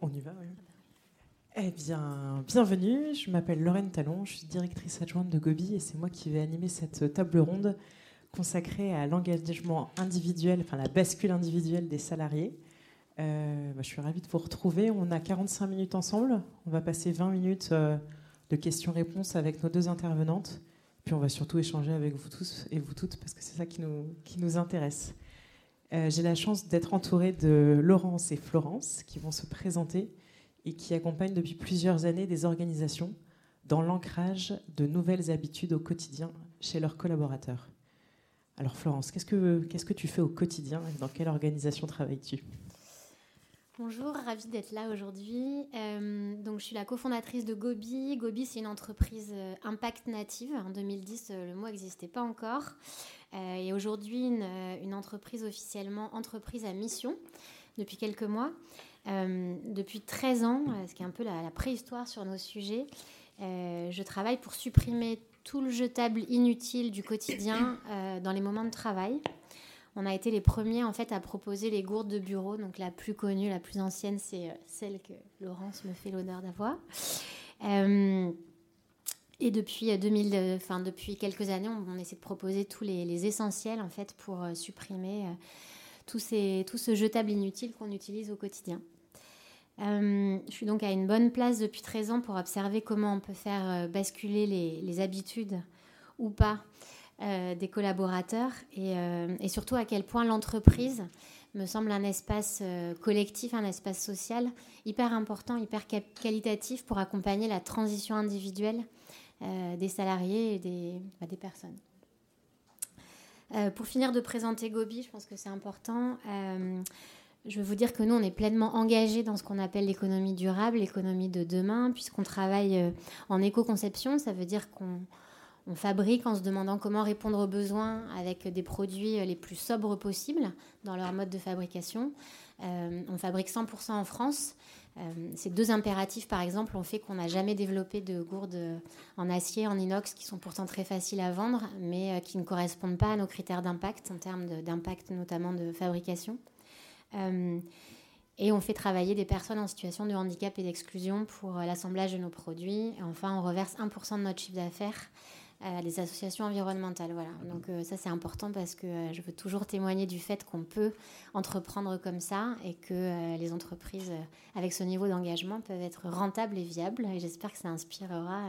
On y va, oui. Eh bien, bienvenue. Je m'appelle Lorraine Talon, je suis directrice adjointe de Gobi et c'est moi qui vais animer cette table ronde consacrée à l'engagement individuel, enfin la bascule individuelle des salariés. Euh, bah, je suis ravie de vous retrouver. On a 45 minutes ensemble. On va passer 20 minutes euh, de questions-réponses avec nos deux intervenantes. Puis on va surtout échanger avec vous tous et vous toutes parce que c'est ça qui nous, qui nous intéresse. Euh, j'ai la chance d'être entourée de Laurence et Florence qui vont se présenter et qui accompagnent depuis plusieurs années des organisations dans l'ancrage de nouvelles habitudes au quotidien chez leurs collaborateurs. Alors Florence, qu'est-ce que, qu'est-ce que tu fais au quotidien et dans quelle organisation travailles-tu? Bonjour, ravie d'être là aujourd'hui. Euh, donc, je suis la cofondatrice de Gobi. Gobi, c'est une entreprise euh, impact native. En 2010, le mot n'existait pas encore. Euh, et aujourd'hui une, euh, une, entreprise officiellement entreprise à mission depuis quelques mois. Euh, depuis 13 ans, ce qui est un peu la, préhistoire sur nos sujets, je travaille pour supprimer tout le jetable inutile du quotidien dans les moments de travail. On a été les premiers en fait à proposer les gourdes de bureau. Donc la plus connue, la plus ancienne, c'est celle que Laurence me fait l'honneur d'avoir. Et depuis, 2000, euh, enfin, depuis quelques années, on, essaie de proposer tous les, essentiels en fait, pour euh, supprimer euh, tout, ces, tout ce jetable inutile qu'on utilise au quotidien. Euh, je suis donc à une bonne place depuis 13 ans pour observer comment on peut faire basculer les, habitudes ou pas euh, des collaborateurs euh, et, surtout à quel point l'entreprise me semble un espace collectif, un espace social hyper important, hyper qualitatif pour accompagner la transition individuelle euh, des salariés et des, bah, des personnes. Euh, pour finir de présenter Gobi, je pense que c'est important. Euh, je veux vous dire que nous, on est pleinement engagés dans ce qu'on appelle l'économie durable, l'économie de demain, puisqu'on travaille en éco-conception. Ça veut dire qu'on on fabrique en se demandant comment répondre aux besoins avec des produits les plus sobres possibles dans leur mode de fabrication. On fabrique 100% en France. Euh, ces deux impératifs, par exemple, ont fait qu'on n'a jamais développé de gourdes en acier, en inox, qui sont pourtant très faciles à vendre, mais euh, qui ne correspondent pas à nos critères d'impact, en termes d'impact notamment de fabrication. Euh, et on fait travailler des personnes en situation de handicap et d'exclusion pour l'assemblage de nos produits. Et enfin, on reverse 1% de notre chiffre d'affaires à des associations environnementales. Voilà. Donc euh, ça c'est important parce que euh, je veux toujours témoigner du fait qu'on peut entreprendre comme ça et que euh, les entreprises avec ce niveau d'engagement peuvent être rentables et viables. Et j'espère que ça inspirera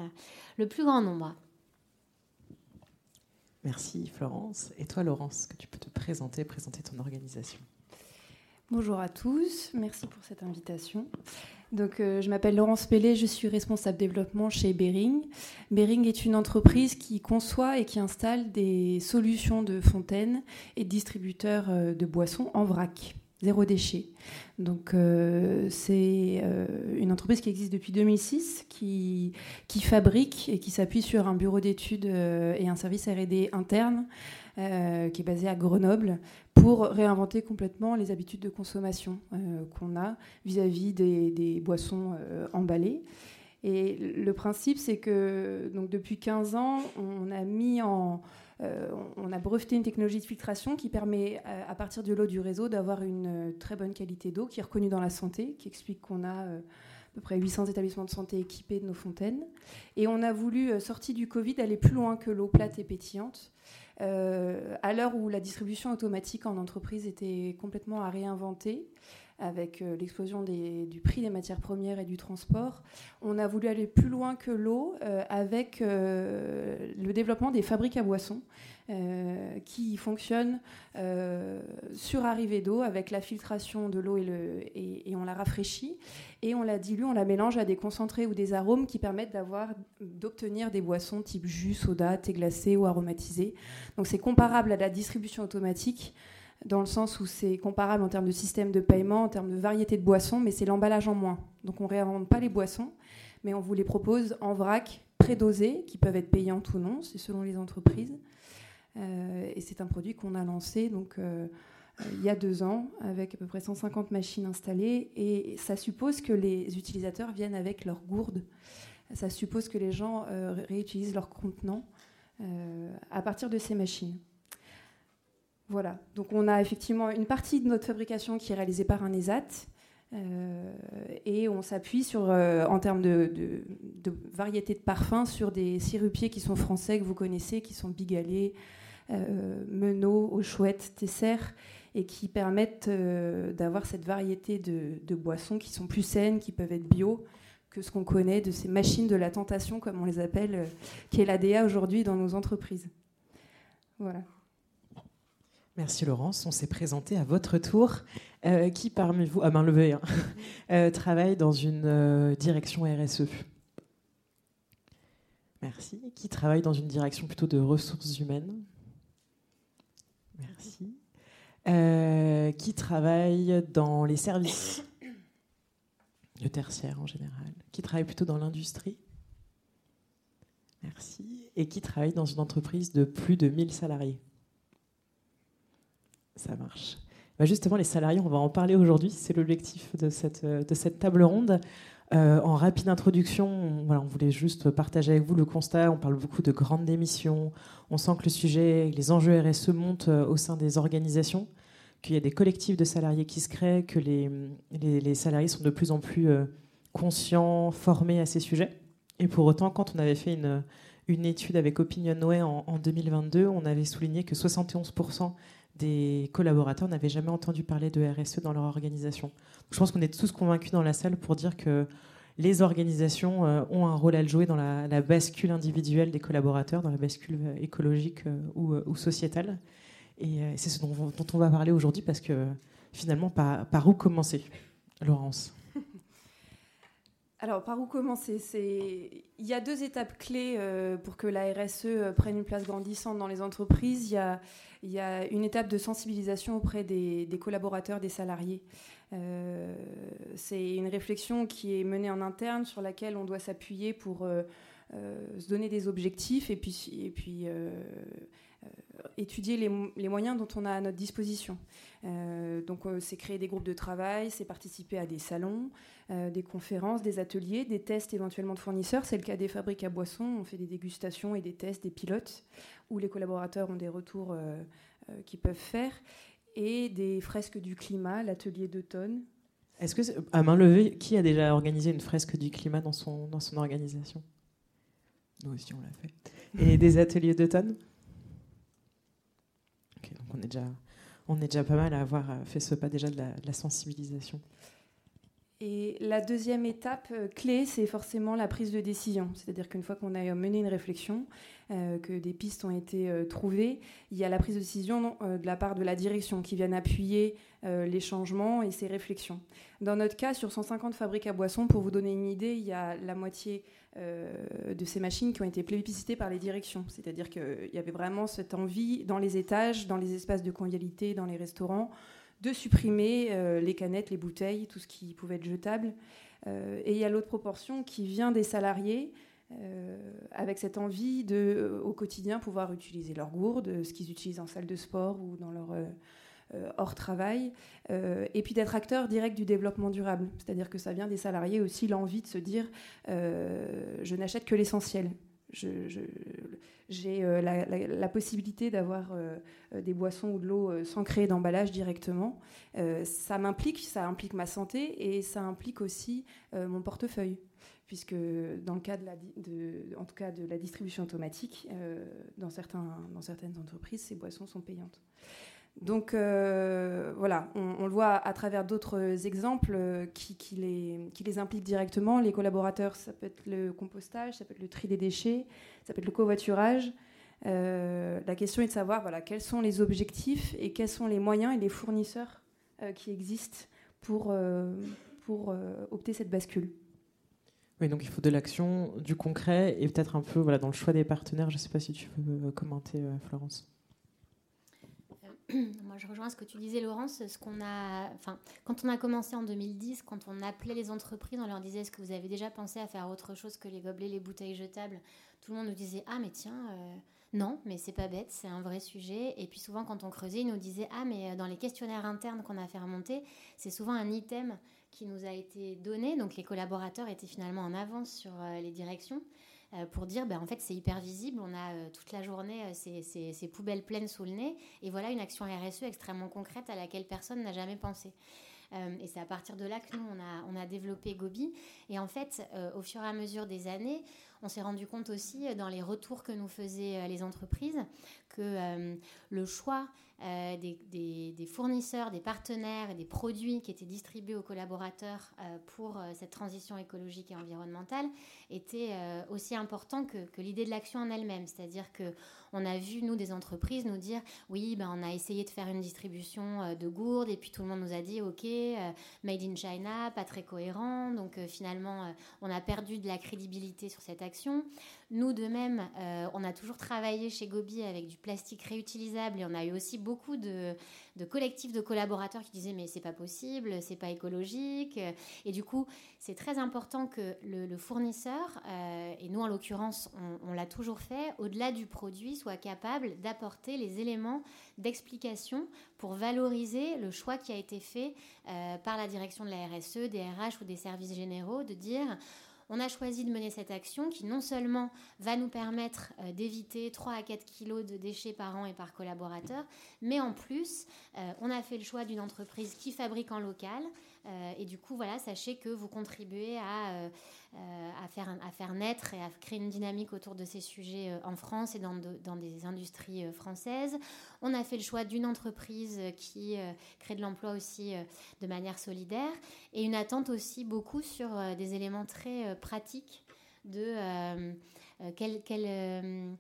le plus grand nombre. Merci Florence. Et toi Laurence, que tu peux te présenter, présenter ton organisation? Bonjour à tous, merci pour cette invitation. Donc, euh, je m'appelle Laurence Pellet, je suis responsable développement chez Bering. Bering est une entreprise qui conçoit et qui installe des solutions de fontaines et distributeurs euh, de boissons en vrac, zéro déchet. Donc, euh, c'est une entreprise qui existe depuis 2006, qui, qui fabrique et qui s'appuie sur un bureau d'études et un service RD interne euh, qui est basé à Grenoble, pour réinventer complètement les habitudes de consommation euh, qu'on a vis-à-vis des, boissons euh, emballées. Et le principe, c'est que donc, depuis 15 ans, on a mis en... on a breveté une technologie de filtration qui permet, à, partir de l'eau du réseau, d'avoir une très bonne qualité d'eau qui est reconnue dans la santé, qui explique qu'on a à peu près 800 établissements de santé équipés de nos fontaines. Et on a voulu, sorti du Covid, aller plus loin que l'eau plate et pétillante à l'heure où la distribution automatique en entreprise était complètement à réinventer, avec euh, l'explosion du prix des matières premières et du transport, on a voulu aller plus loin que l'eau euh, avec euh, le développement des fabriques à boissons qui fonctionnent sur arrivée d'eau avec la filtration de l'eau et, et, on la rafraîchit et on la dilue, on la mélange à des concentrés ou des arômes qui permettent d'obtenir des boissons type jus, soda, thé glacé ou aromatisé. Donc c'est comparable à la distribution automatique dans le sens où c'est comparable en termes de système de paiement, en termes de variété de boissons, mais c'est l'emballage en moins. Donc on ne réinvente pas les boissons, mais on vous les propose en vrac, prédosées, qui peuvent être payantes ou non, c'est selon les entreprises. Euh, et c'est un produit qu'on a lancé donc, euh, euh, il y a deux ans, avec à peu près 150 machines installées, et ça suppose que les utilisateurs viennent avec leurs gourdes. Ça suppose que les gens réutilisent leurs contenants à partir de ces machines. Voilà, donc on a effectivement une partie de notre fabrication qui est réalisée par un ESAT, et on s'appuie sur, en termes de, de, variété de parfums sur des sirupiers qui sont français, que vous connaissez, qui sont Bigalé, Menot, Au Chouette, Tesser, et qui permettent d'avoir cette variété de, de, boissons qui sont plus saines, qui peuvent être bio, que ce qu'on connaît de ces machines de la tentation, comme on les appelle, euh, qui est l'ADA aujourd'hui dans nos entreprises. Voilà. Merci Laurence. On s'est présenté à votre tour. Euh, qui parmi vous, à main levée, hein, euh, travaille dans une direction RSE Merci. Qui travaille dans une direction plutôt de ressources humaines? Merci. qui travaille dans les services le tertiaire en général, qui travaille plutôt dans l'industrie? Merci. Et qui travaille dans une entreprise de plus de 1000 salariés? Ça marche. Bah, justement, les salariés, on va en parler aujourd'hui. C'est l'objectif de cette, cette table ronde. Euh, en rapide introduction, on, voulait juste partager avec vous le constat. On parle beaucoup de grandes démissions. On sent que le sujet, les enjeux RSE montent euh, au sein des organisations qu'il y a des collectifs de salariés qui se créent, que les, salariés sont de plus en plus euh, conscients, formés à ces sujets. Et pour autant, quand on avait fait une, étude avec OpinionWay en 2022, on avait souligné que 71% des collaborateurs n'avaient jamais entendu parler de RSE dans leur organisation. je pense qu'on est tous convaincus dans la salle pour dire que les organisations euh, ont un rôle à jouer dans la, bascule individuelle des collaborateurs, dans la bascule euh, écologique ou, ou sociétale. Et euh, c'est ce dont, on va parler aujourd'hui parce que finalement, par, par où commencer, Laurence? Alors, par où commencer? Il y a deux étapes clés euh, pour que la RSE euh, prenne une place grandissante dans les entreprises. Il y a, une étape de sensibilisation auprès des, collaborateurs, des salariés. c'est une réflexion qui est menée en interne sur laquelle on doit s'appuyer pour se donner des objectifs et puis étudier les, moyens dont on a à notre disposition. Euh, donc, euh, c'est créer des groupes de travail, c'est participer à des salons, euh, des conférences, des ateliers, des tests éventuellement de fournisseurs. C'est le cas des fabriques à boissons. On fait des dégustations et des tests, des pilotes, où les collaborateurs ont des retours qu'ils peuvent faire. Et des fresques du climat, l'atelier d'automne. Est-ce que, à main levée, qui a déjà organisé une fresque du climat dans son, dans son organisation? Nous aussi, on l'a fait. Et des ateliers d'automne? Donc on est déjà, on est déjà pas mal à avoir fait ce pas déjà de la, sensibilisation. Et la deuxième étape euh, clé, c'est forcément la prise de décision. C'est-à-dire qu'une fois qu'on a mené une réflexion, euh, que des pistes ont été euh, trouvées, il y a la prise de décision de la part de la direction qui vient appuyer les changements et ces réflexions. Dans notre cas, sur 150 fabriques à boissons, pour vous donner une idée, il y a la moitié de ces machines qui ont été plébiscitées par les directions. C'est-à-dire qu'il y avait vraiment cette envie dans les étages, dans les espaces de convivialité, dans les restaurants, de supprimer euh, les canettes, les bouteilles, tout ce qui pouvait être jetable. Euh, et il y a l'autre proportion qui vient des salariés. avec cette envie de, au quotidien, pouvoir utiliser leur gourde, ce qu'ils utilisent en salle de sport ou dans leur euh, hors travail, euh, et puis d'être acteur direct du développement durable. C'est-à-dire que ça vient des salariés aussi l'envie de se dire euh, je n'achète que l'essentiel. J'ai la, possibilité d'avoir des boissons ou de l'eau sans créer d'emballage directement. ça m'implique, ça implique ma santé et ça implique aussi mon portefeuille puisque dans le cas de la, en tout cas de la distribution automatique, dans, certains, dans certaines entreprises, ces boissons sont payantes. Donc euh, voilà, on, le voit à travers d'autres exemples euh, qui, les, impliquent directement. Les collaborateurs, ça peut être le compostage, ça peut être le tri des déchets, ça peut être le covoiturage. Euh, la question est de savoir voilà, quels sont les objectifs et quels sont les moyens et les fournisseurs qui existent pour, pour opter cette bascule. Oui, donc il faut de l'action, du concret et peut-être un peu voilà, dans le choix des partenaires. Je ne sais pas si tu veux commenter, Florence. Moi, je rejoins ce que tu disais, Laurence. Ce qu'on a, enfin, quand on a commencé en 2010, quand on appelait les entreprises, on leur disait est-ce que vous avez déjà pensé à faire autre chose que les gobelets, les bouteilles jetables? Tout le monde nous disait ah mais tiens, euh, non, mais c'est pas bête, c'est un vrai sujet. Et puis souvent, quand on creusait, ils nous disaient ah mais euh, dans les questionnaires internes qu'on a fait remonter, c'est souvent un item qui nous a été donné. Donc les collaborateurs étaient finalement en avance sur euh, les directions. Euh, pour dire ben, en fait c'est hyper visible, on a euh, toute la journée euh, ces, poubelles pleines sous le nez, et voilà une action RSE extrêmement concrète à laquelle personne n'a jamais pensé. et c'est à partir de là que nous, on a, on a développé Gobi. Et en fait, au fur et à mesure des années, on s'est rendu compte aussi dans les retours que nous faisaient les entreprises que le choix euh, des, fournisseurs, des partenaires et des produits qui étaient distribués aux collaborateurs euh, pour euh, cette transition écologique et environnementale était aussi important que, l'idée de l'action en elle-même. C'est-à-dire que on a vu, nous, des entreprises nous dire oui, ben, on a essayé de faire une distribution euh, de gourdes et puis tout le monde nous a dit ok, euh, made in China, pas très cohérent. Donc euh, finalement, on a perdu de la crédibilité sur cette action. Nous, de même, on a toujours travaillé chez Gobi avec du plastique réutilisable et on a eu aussi beaucoup de, collectifs de collaborateurs qui disaient mais c'est pas possible, c'est pas écologique. Et du coup, c'est très important que le, fournisseur, et nous en l'occurrence, on l'a toujours fait, au-delà du produit, soit capable d'apporter les éléments d'explication pour valoriser le choix qui a été fait euh, par la direction de la RSE, des RH ou des services généraux, de dire on a choisi de mener cette action qui non seulement va nous permettre euh, d'éviter 3 à 4 kilos de déchets par an et par collaborateur, mais en plus, euh, on a fait le choix d'une entreprise qui fabrique en local. Et du coup, voilà, sachez que vous contribuez à euh, à, faire, à faire naître et à créer une dynamique autour de ces sujets euh, en France et dans, dans des industries euh, françaises. On a fait le choix d'une entreprise qui crée de l'emploi aussi de manière solidaire et une attente aussi beaucoup sur des éléments très pratiques de quel, quel euh,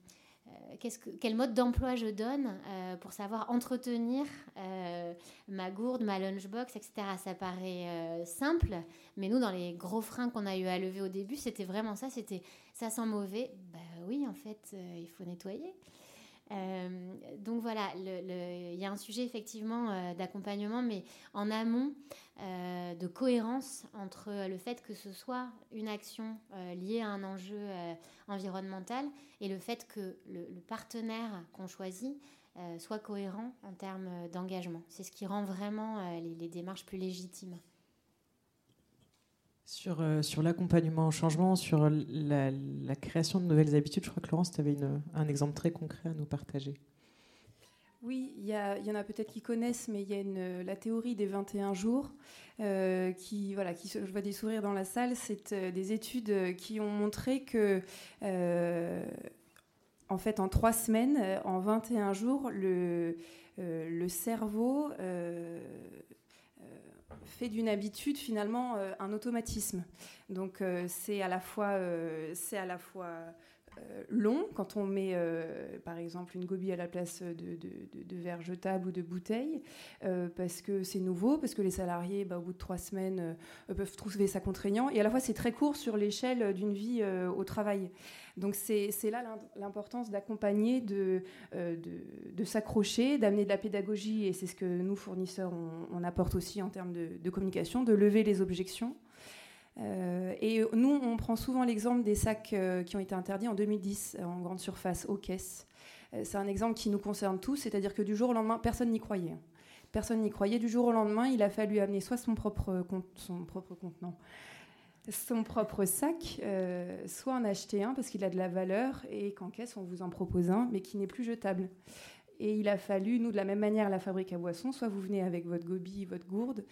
quel mode d'emploi je donne euh, pour savoir entretenir euh, ma gourde, ma lunchbox, etc. Ça paraît simple, mais nous, dans les gros freins qu'on a eu à lever au début, c'était vraiment ça, c'était ça sent mauvais. Bah oui, en fait, il faut nettoyer. donc voilà, il y a un sujet effectivement d'accompagnement, mais en amont, de cohérence entre le fait que ce soit une action liée à un enjeu environnemental et le fait que le, partenaire qu'on choisit euh, soit cohérent en termes d'engagement. C'est ce qui rend vraiment euh, les, démarches plus légitimes. Sur, euh, sur l'accompagnement au changement, sur la, création de nouvelles habitudes, je crois que Laurence, tu avais un exemple très concret à nous partager. Oui, il y, y, en a peut-être qui connaissent, mais il y a une, la théorie des 21 jours qui, voilà, qui, je vois des sourires dans la salle. C'est des études qui ont montré que en fait, en trois semaines, euh, en 21 jours, le, euh, le cerveau euh, fait d'une habitude finalement un automatisme. Donc c'est à la fois, c'est à la fois euh, long quand on met euh, par exemple une gobie à la place de, verres jetables ou de bouteilles euh, parce que c'est nouveau, parce que les salariés bah, au bout de trois semaines peuvent trouver ça contraignant et à la fois c'est très court sur l'échelle d'une vie au travail. Donc c'est là l'importance d'accompagner, de, de, s'accrocher, d'amener de la pédagogie et c'est ce que nous fournisseurs on apporte aussi en termes de, communication, de lever les objections. Euh, et nous, on prend souvent l'exemple des sacs euh, qui ont été interdits en 2010 en grande surface, aux caisses. Euh, c'est un exemple qui nous concerne tous, c'est-à-dire que du jour au lendemain, personne n'y croyait. Personne n'y croyait. Du jour au lendemain, il a fallu amener soit son propre, son propre contenant, son propre sac, soit en acheter un parce qu'il a de la valeur et qu'en caisse, on vous en propose un, mais qui n'est plus jetable. Et il a fallu, nous, de la même manière, la fabrique à boissons, soit vous venez avec votre gobi, votre gourde.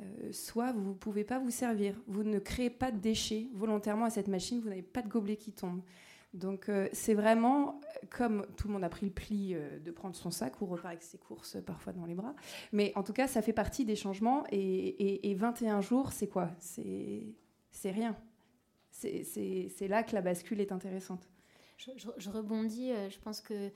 Euh, soit vous ne pouvez pas vous servir. Vous ne créez pas de déchets volontairement à cette machine, vous n'avez pas de gobelet qui tombe. Donc euh, c'est vraiment comme tout le monde a pris le pli euh, de prendre son sac ou repart avec ses courses parfois dans les bras. Mais en tout cas, ça fait partie des changements. Et, 21 jours, c'est quoi? C'est rien. C'est là que la bascule est intéressante. Je rebondis, je pense que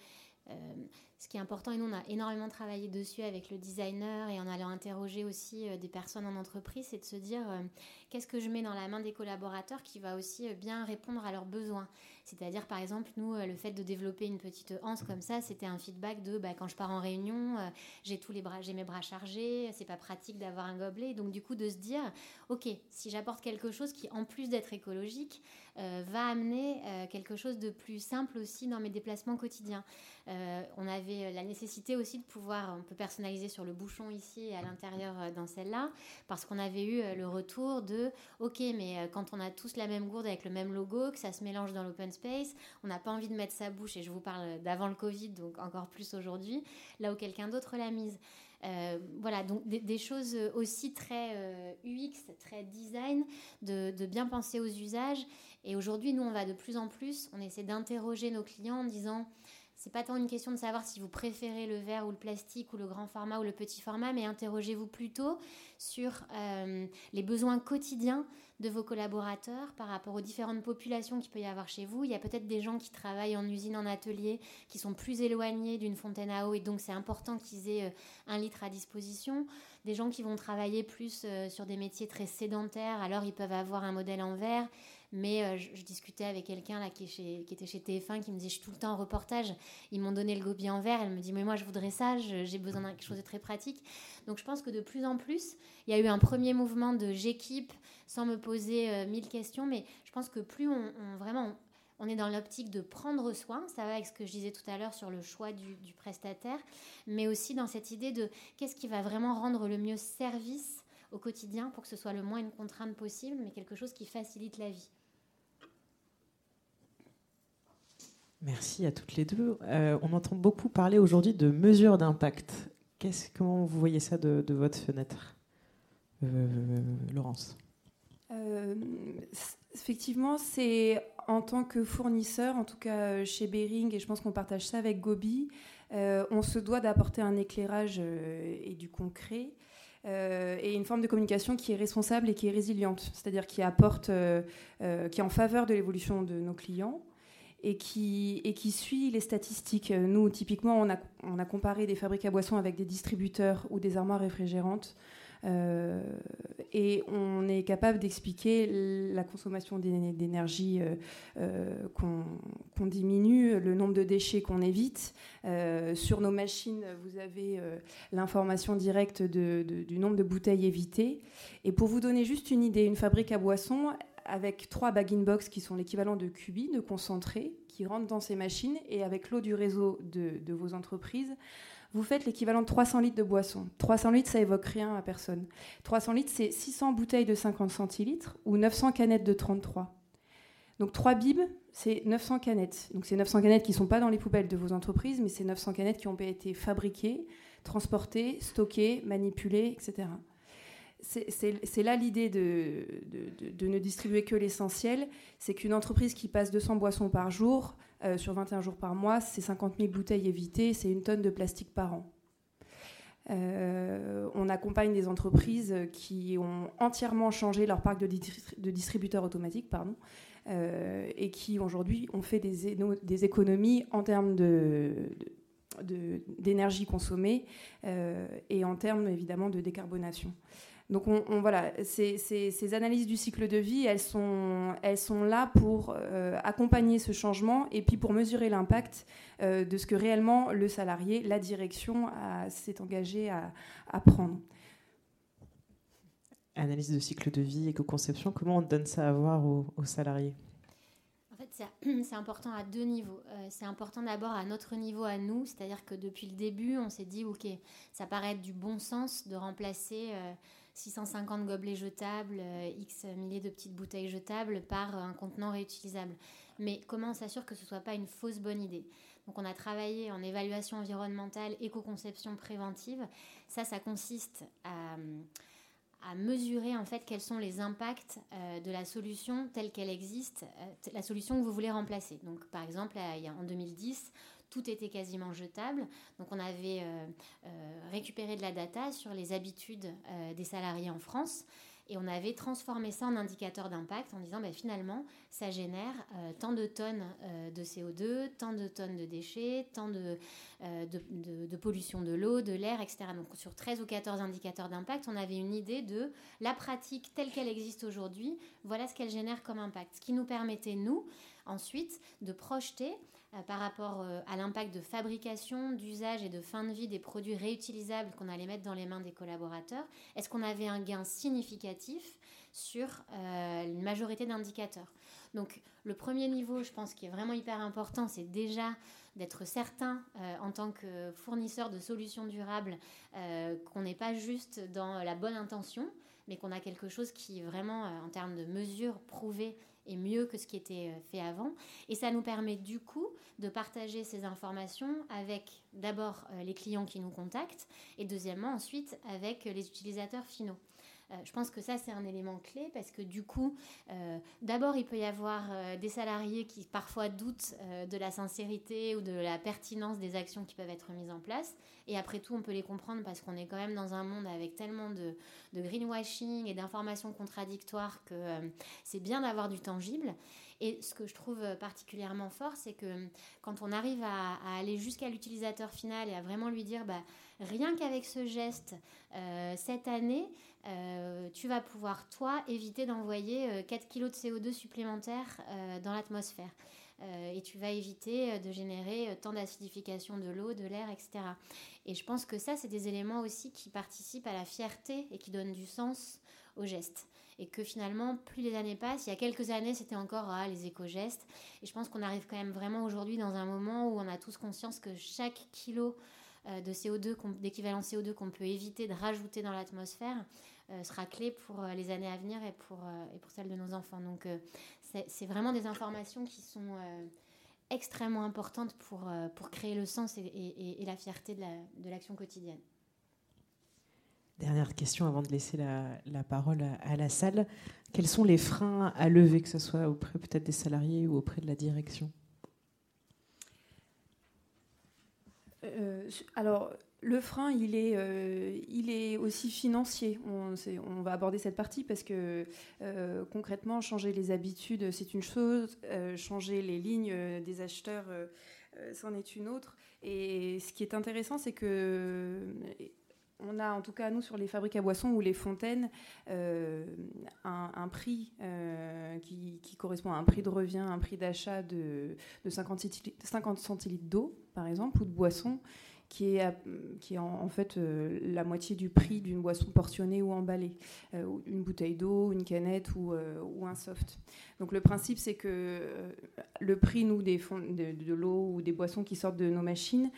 ce qui est important, et nous on a énormément travaillé dessus avec le designer et en allant interroger aussi euh, des personnes en entreprise, c'est de se dire euh, qu'est-ce que je mets dans la main des collaborateurs qui va aussi euh, bien répondre à leurs besoins. C'est-à-dire par exemple, nous, le fait de développer une petite anse comme ça, c'était un feedback de bah, quand je pars en réunion, j'ai tous les bras, j'ai mes bras chargés, c'est pas pratique d'avoir un gobelet. Donc du coup de se dire, ok, si j'apporte quelque chose qui en plus d'être écologique, va amener quelque chose de plus simple aussi dans mes déplacements quotidiens. on avait euh, la nécessité aussi de pouvoir un peu personnaliser sur le bouchon ici et à l'intérieur euh, dans celle-là, parce qu'on avait eu euh, le retour de ok, mais quand on a tous la même gourde avec le même logo, que ça se mélange dans l'open space, on n'a pas envie de mettre sa bouche, et je vous parle d'avant le Covid, donc encore plus aujourd'hui, là où quelqu'un d'autre l'a mise. Voilà, donc des, choses aussi très UX, très design, de, de, bien penser aux usages. Et aujourd'hui, nous, on va de plus en plus, on essaie d'interroger nos clients en disant c'est pas tant une question de savoir si vous préférez le verre ou le plastique ou le grand format ou le petit format, mais interrogez-vous plutôt sur euh, les besoins quotidiens de vos collaborateurs par rapport aux différentes populations qu'il peut y avoir chez vous. Il y a peut-être des gens qui travaillent en usine, en atelier, qui sont plus éloignés d'une fontaine à eau et donc c'est important qu'ils aient euh, un litre à disposition. Des gens qui vont travailler plus euh, sur des métiers très sédentaires, alors ils peuvent avoir un modèle en verre. Mais euh, je, discutais avec quelqu'un là qui, était chez TF1 qui me disait Je suis tout le temps en reportage. Ils m'ont donné le gobi en verre. Elle me dit Mais moi, je voudrais ça. J'ai besoin de quelque chose de très pratique. Donc, je pense que de plus en plus, il y a eu un premier mouvement de j'équipe sans me poser euh, mille questions. Mais je pense que plus on, vraiment on est dans l'optique de prendre soin, ça va avec ce que je disais tout à l'heure sur le choix du, prestataire, mais aussi dans cette idée de qu'est-ce qui va vraiment rendre le mieux service au quotidien pour que ce soit le moins une contrainte possible, mais quelque chose qui facilite la vie. Merci à toutes les deux. Euh, on entend beaucoup parler aujourd'hui de mesures d'impact. comment vous voyez ça de, votre fenêtre, euh, Laurence? Euh, Effectivement, c'est en tant que fournisseur, en tout cas chez Bering, et je pense qu'on partage ça avec Gobi, on se doit d'apporter un éclairage et du concret. et une forme de communication qui est responsable et qui est résiliente, c'est-à-dire qui apporte, qui est en faveur de l'évolution de nos clients, et qui, et qui suit les statistiques. Nous, typiquement, on a, on a comparé des fabriques à boissons avec des distributeurs ou des armoires réfrigérantes. Euh, et on est capable d'expliquer la consommation d'énergie euh, euh, qu'on diminue, le nombre de déchets qu'on évite. sur nos machines, vous avez l'information directe du nombre de bouteilles évitées. Et pour vous donner juste une idée, une fabrique à boissons, avec trois bag-in-box qui sont l'équivalent de cubis, de concentrés, qui rentrent dans ces machines, et avec l'eau du réseau de, vos entreprises, vous faites l'équivalent de 300 litres de boisson. 300 litres, ça évoque rien à personne. 300 litres, c'est 600 bouteilles de 50 centilitres ou 900 canettes de 33. Donc 3 bibs, c'est 900 canettes. Donc c'est 900 canettes qui ne sont pas dans les poubelles de vos entreprises, mais c'est 900 canettes qui ont été fabriquées, transportées, stockées, manipulées, etc c'est là l'idée de, ne distribuer que l'essentiel. C'est qu'une entreprise qui passe 200 boissons par jour, euh, sur 21 jours par mois, c'est 50 000 bouteilles évitées, c'est une tonne de plastique par an. Euh, on accompagne des entreprises qui ont entièrement changé leur parc de, distributeurs automatiques pardon, euh, et qui aujourd'hui ont fait des, des, économies en termes d'énergie consommée et en termes évidemment de décarbonation. Donc on, voilà, ces, analyses du cycle de vie, elles sont, là pour euh, accompagner ce changement et puis pour mesurer l'impact euh, de ce que réellement le salarié, la direction s'est engagé à, prendre. Analyse de cycle de vie, éco-conception, comment on donne ça à voir aux, salariés? c'est important à deux niveaux. Euh, c'est important d'abord à notre niveau, à nous, c'est-à-dire que depuis le début, on s'est dit, OK, ça paraît être du bon sens de remplacer 650 gobelets jetables, euh, X milliers de petites bouteilles jetables par un contenant réutilisable. Mais comment on s'assure que ce ne soit pas une fausse bonne idée? Donc on a travaillé en évaluation environnementale, éco-conception préventive. Ça, ça consiste à, mesurer en fait quels sont les impacts euh, de la solution telle qu'elle existe, euh, la solution que vous voulez remplacer. Donc par exemple, en 2010, tout était quasiment jetable. Donc on avait euh, récupéré de la data sur les habitudes des salariés en France. Et on avait transformé ça en indicateur d'impact en disant ben, finalement, ça génère tant de tonnes de CO2, tant de tonnes de déchets, tant de, de, de, pollution de l'eau, de l'air, etc. Donc sur 13 ou 14 indicateurs d'impact, on avait une idée de la pratique telle qu'elle existe aujourd'hui, voilà ce qu'elle génère comme impact. Ce qui nous permettait, nous, ensuite, de projeter euh, par rapport euh, à l'impact de fabrication, d'usage et de fin de vie des produits réutilisables qu'on allait mettre dans les mains des collaborateurs, est-ce qu'on avait un gain significatif sur euh, une majorité d'indicateurs? Donc le premier niveau, je pense, qui est vraiment hyper important, c'est déjà d'être certain en tant que fournisseur de solutions durables qu'on n'est pas juste dans la bonne intention, mais qu'on a quelque chose qui vraiment, en termes de mesures prouvées, est mieux que ce qui était fait avant. Et ça nous permet du coup de partager ces informations avec d'abord les clients qui nous contactent et deuxièmement ensuite avec les utilisateurs finaux. Euh, je pense que ça, c'est un élément clé parce que du coup, euh, d'abord, il peut y avoir euh, des salariés qui parfois doutent de la sincérité ou de la pertinence des actions qui peuvent être mises en place. Et après tout, on peut les comprendre parce qu'on est quand même dans un monde avec tellement de, greenwashing et d'informations contradictoires que c'est bien d'avoir du tangible. Et ce que je trouve particulièrement fort, c'est que quand on arrive à, aller jusqu'à l'utilisateur final et à vraiment lui dire, bah, rien qu'avec ce geste, cette année, euh, tu vas pouvoir, toi, éviter d'envoyer 4 euh, kg de CO2 supplémentaires euh, dans l'atmosphère. et tu vas éviter de générer tant d'acidification de l'eau, de l'air, etc. Et je pense que ça, c'est des éléments aussi qui participent à la fierté et qui donnent du sens au geste. Et que finalement, plus les années passent, il y a quelques années, c'était encore ah, les éco-gestes. Et je pense qu'on arrive quand même vraiment aujourd'hui dans un moment où on a tous conscience que chaque kilo de CO2, d'équivalent CO2 qu'on peut éviter de rajouter dans l'atmosphère, sera clé pour euh, les années à venir et pour, euh, et pour celles de nos enfants. Donc c'est vraiment des informations qui sont extrêmement importantes pour, pour créer le sens et, et, la fierté de l'action quotidienne. Dernière question avant de laisser la, la parole à, la salle. Quels sont les freins à lever, que ce soit auprès peut-être des salariés ou auprès de la direction? Alors, le frein, il est, euh, il est aussi financier. On, va aborder cette partie parce que euh, concrètement, changer les habitudes, c'est une chose. Euh, changer les lignes des acheteurs, c'en est une autre. Et ce qui est intéressant, c'est que on a en tout cas nous sur les fabriques à boissons ou les fontaines un, prix qui, correspond à un prix de revient, un prix d'achat de, de 50, 50 centilitres d'eau par exemple ou de boisson qui est, en, fait euh, la moitié du prix d'une boisson portionnée ou emballée, euh, une bouteille d'eau, une canette euh, ou, un soft. Donc le principe, c'est que le prix, nous, des de, de l'eau ou des boissons qui sortent de nos machines,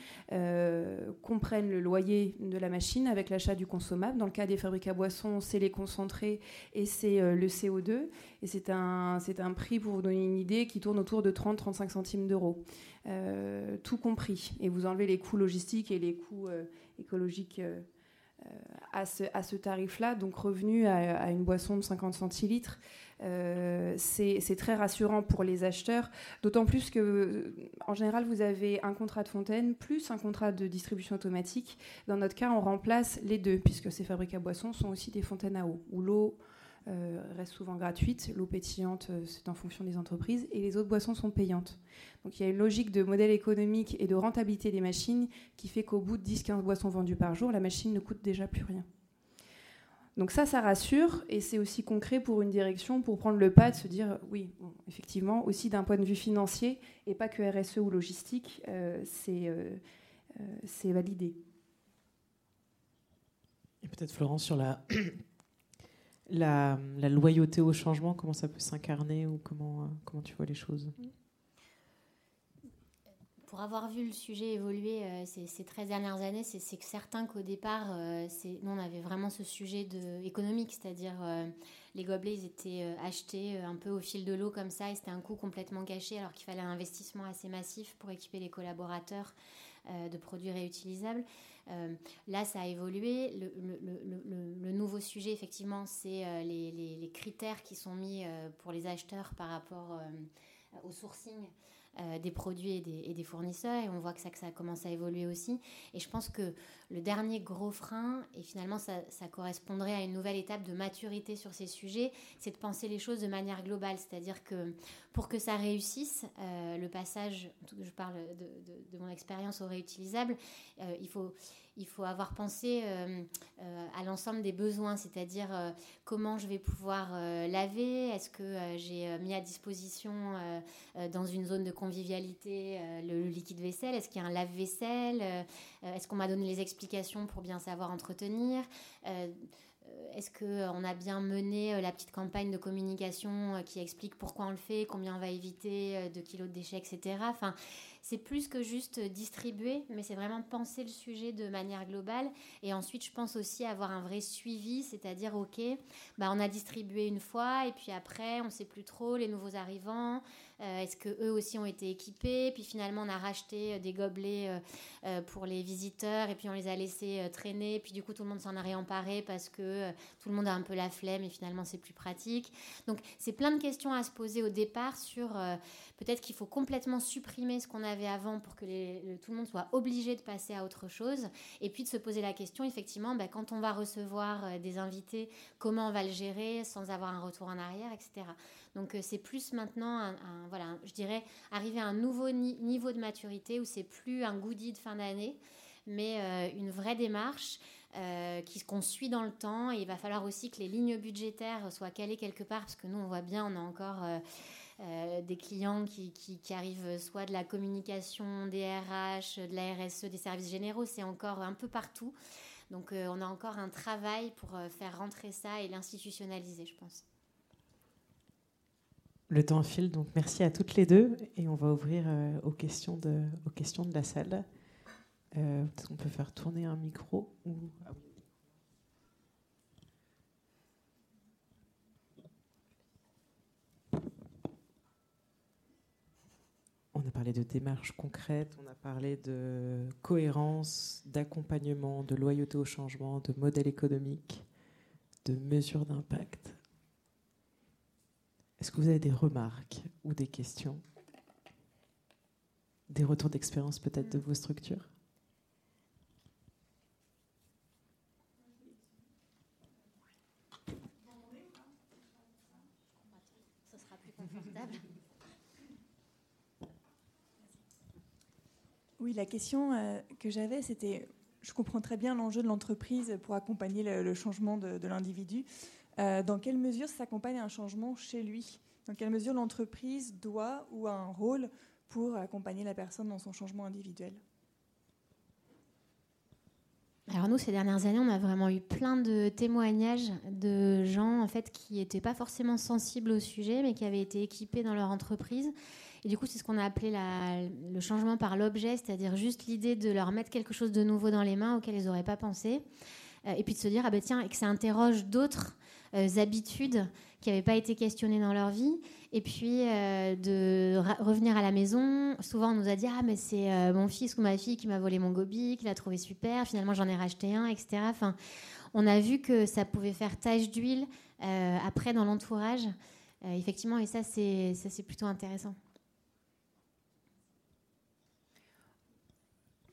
comprennent le loyer de la machine avec l'achat du consommable. Dans le cas des fabriques à boissons, c'est les concentrés et c'est le CO2. Et c'est un, un prix, pour vous donner une idée, qui tourne autour de 30-35 centimes d'euros. Euh, tout compris. Et vous enlevez les coûts logistiques et les coûts euh, écologiques euh, à ce, à ce tarif-là, donc revenu à, une boisson de 50 centilitres. C'est très rassurant pour les acheteurs, d'autant plus que, en général, vous avez un contrat de fontaine plus un contrat de distribution automatique. Dans notre cas, on remplace les deux, puisque ces fabriques à boissons sont aussi des fontaines à eau, où l'eau euh, reste souvent gratuite. L'eau pétillante, euh, c'est en fonction des entreprises. Et les autres boissons sont payantes. Donc il y a une logique de modèle économique et de rentabilité des machines qui fait qu'au bout de 10-15 boissons vendues par jour, la machine ne coûte déjà plus rien. Donc ça, ça rassure et c'est aussi concret pour une direction pour prendre le pas de se dire oui, effectivement, aussi d'un point de vue financier et pas que RSE ou logistique, euh, c'est validé. Et peut-être Florence sur la la, loyauté au changement, comment ça peut s'incarner ou comment, euh, comment tu vois les choses? Pour avoir vu le sujet évoluer euh, ces, 13 dernières années, c'est certain qu'au départ, euh, nous, on avait vraiment ce sujet de, économique, c'est-à-dire les gobelets, ils étaient achetés un peu au fil de l'eau comme ça, et c'était un coût complètement caché, alors qu'il fallait un investissement assez massif pour équiper les collaborateurs de produits réutilisables. Euh, là, ça a évolué. Le, nouveau sujet, effectivement, c'est euh, les, critères qui sont mis euh, pour les acheteurs par rapport au sourcing euh, des produits et des, fournisseurs et on voit que ça, que ça commence à évoluer aussi. Et je pense que le dernier gros frein, et finalement ça, correspondrait à une nouvelle étape de maturité sur ces sujets, c'est de penser les choses de manière globale. C'est-à-dire que pour que ça réussisse, euh, le passage, je parle de, mon expérience au réutilisable, euh, il faut avoir pensé euh, à l'ensemble des besoins, c'est-à-dire comment je vais pouvoir laver, est-ce que j'ai mis à disposition dans une zone de convivialité le, liquide vaisselle, est-ce qu'il y a un lave-vaisselle, est-ce qu'on m'a donné les explications pour bien savoir entretenir est-ce qu'on a bien mené la petite campagne de communication qui explique pourquoi on le fait, combien on va éviter de kilos de déchets, etc. Enfin, c'est plus que juste distribuer, mais c'est vraiment penser le sujet de manière globale. Et ensuite, je pense aussi avoir un vrai suivi, c'est-à-dire, OK, bah, on a distribué une fois, et puis après, on ne sait plus trop, les nouveaux arrivants, euh, est-ce que eux aussi ont été équipés? Puis finalement, on a racheté euh, des gobelets euh, pour les visiteurs et puis on les a laissés traîner. Puis du coup, tout le monde s'en a réemparé parce que tout le monde a un peu la flemme et finalement, c'est plus pratique. Donc, c'est plein de questions à se poser au départ sur peut-être qu'il faut complètement supprimer ce qu'on avait avant pour que tout le monde soit obligé de passer à autre chose. Et puis de se poser la question, effectivement, bah, quand on va recevoir des invités, comment on va le gérer sans avoir un retour en arrière, etc. Donc c'est plus maintenant, voilà, je dirais, arriver à un nouveau niveau de maturité où c'est plus un goodie de fin d'année, mais euh, une vraie démarche euh, qu'on suit dans le temps. Et il va falloir aussi que les lignes budgétaires soient calées quelque part, parce que nous, on voit bien, on a encore... Euh, des clients qui, qui, arrivent soit de la communication, des RH, de la RSE, des services généraux, c'est encore un peu partout. Donc on a encore un travail pour faire rentrer ça et l'institutionnaliser, je pense. Le temps file, donc merci à toutes les deux. Et on va ouvrir euh, aux, questions de, aux questions de la salle. Euh, Peut-être qu'on peut faire tourner un micro. Ou... Ah on a parlé de démarches concrètes, on a parlé de cohérence, d'accompagnement, de loyauté au changement, de modèle économique, de mesures d'impact. Est-ce que vous avez des remarques ou des questions? Des retours d'expérience peut-être de vos structures? Oui, la question euh, que j'avais, c'était, je comprends très bien l'enjeu de l'entreprise pour accompagner le, changement de l'individu. Euh, dans quelle mesure ça s'accompagne un changement chez lui? Dans quelle mesure l'entreprise doit ou a un rôle pour accompagner la personne dans son changement individuel? Alors nous, ces dernières années, on a vraiment eu plein de témoignages de gens en fait qui n'étaient pas forcément sensibles au sujet, mais qui avaient été équipés dans leur entreprise. Et du coup, c'est ce qu'on a appelé le changement par l'objet, c'est-à-dire juste l'idée de leur mettre quelque chose de nouveau dans les mains auquel ils n'auraient pas pensé. Euh, et puis de se dire, ah ben tiens, et que ça interroge d'autres habitudes qui n'avaient pas été questionnées dans leur vie. Et puis euh, de revenir à la maison, souvent on nous a dit ah mais c'est euh, mon fils ou ma fille qui m'a volé mon gobi, qui l'a trouvé super. Finalement j'en ai racheté un, etc. Enfin, on a vu que ça pouvait faire tache d'huile après dans l'entourage. effectivement, et ça c'est plutôt intéressant.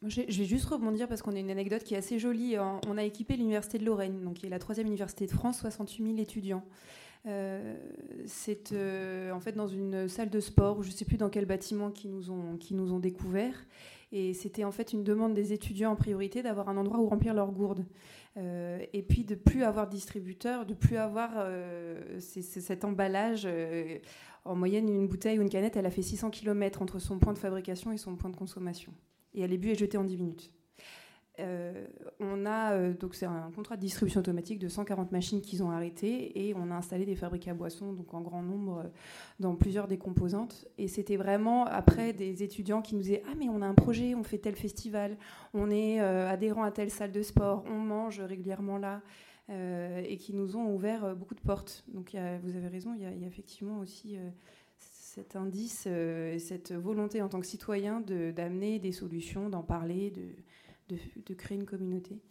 Je vais juste rebondir parce qu'on a une anecdote qui est assez jolie. On a équipé l'Université de Lorraine, donc qui est la troisième université de France, 68 000 étudiants. Euh, c'est euh, en fait dans une salle de sport, je ne sais plus dans quel bâtiment qui nous ont, qui nous ont découvert. Et c'était en fait une demande des étudiants en priorité d'avoir un endroit où remplir leurs gourdes. Euh, et puis de plus avoir distributeur, de plus avoir cet emballage. en moyenne, une bouteille ou une canette, elle a fait 600 km entre son point de fabrication et son point de consommation et elle est bu et jetée en 10 minutes. Euh, on a euh, donc c'est un contrat de distribution automatique de 140 machines qu'ils ont arrêté et on a installé des fabriques à boissons donc en grand nombre euh, dans plusieurs des composantes. Et c'était vraiment après des étudiants qui nous disaient ah mais on a un projet on fait tel festival on est adhérent à telle salle de sport on mange régulièrement là et qui nous ont ouvert beaucoup de portes. Donc vous avez raison il y, a effectivement aussi cet indice, euh, cette volonté en tant que citoyen d'amener des solutions, d'en parler, de, de, créer une communauté.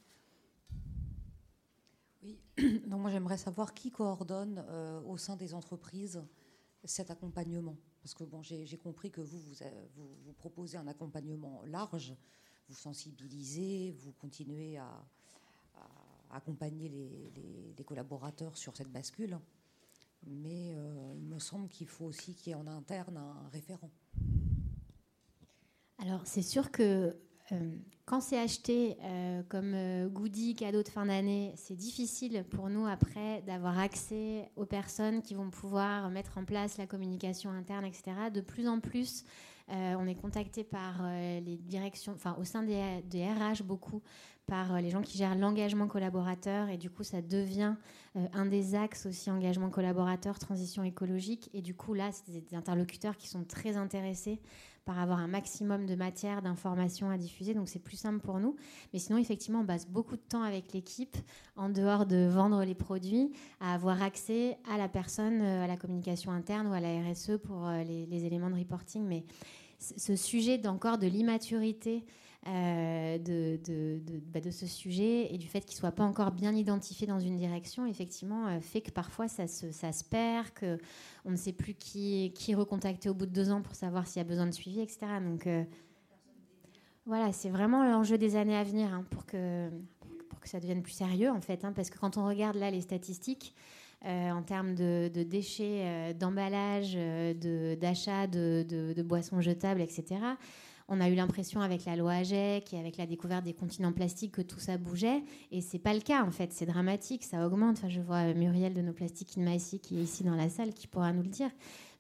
Oui, donc moi j'aimerais savoir qui coordonne euh, au sein des entreprises cet accompagnement. Parce que bon, j'ai compris que vous vous, vous, proposez un accompagnement large, vous sensibilisez, vous continuez à, accompagner les, les collaborateurs sur cette bascule mais euh, il me semble qu'il faut aussi qu'il y ait en interne un référent. Alors c'est sûr que euh, quand c'est acheté euh, comme goodie, cadeau de fin d'année, c'est difficile pour nous après d'avoir accès aux personnes qui vont pouvoir mettre en place la communication interne, etc. De plus en plus, on est contacté par les directions, enfin au sein des, RH beaucoup, par euh, les gens qui gèrent l'engagement collaborateur. Et du coup ça devient euh, un des axes aussi engagement collaborateur, transition écologique. Et du coup là c'est des interlocuteurs qui sont très intéressés par avoir un maximum de matière, d'informations à diffuser. Donc c'est plus simple pour nous. Mais sinon, effectivement, on passe beaucoup de temps avec l'équipe, en dehors de vendre les produits, à avoir accès à la personne, à la communication interne ou à la RSE pour les, les éléments de reporting. Mais ce sujet d'encore de l'immaturité euh, de, de, bah, de, ce sujet et du fait qu'il ne soit pas encore bien identifié dans une direction, effectivement, euh, fait que parfois ça se, ça se perd, qu'on ne sait plus qui, qui recontacter au bout de deux ans pour savoir s'il y a besoin de suivi, etc. Donc euh, voilà, c'est vraiment l'enjeu des années à venir hein, pour, que, pour que ça devienne plus sérieux, en fait. Hein, parce que quand on regarde là les statistiques, en termes de, déchets, d'emballage, d'achat de, de, boissons jetables, etc on a eu l'impression avec la loi AGEC et avec la découverte des continents plastiques que tout ça bougeait. Et c'est pas le cas, en fait. C'est dramatique, ça augmente. Enfin, je vois Muriel de nos plastiques in qui est ici dans la salle qui pourra nous le dire.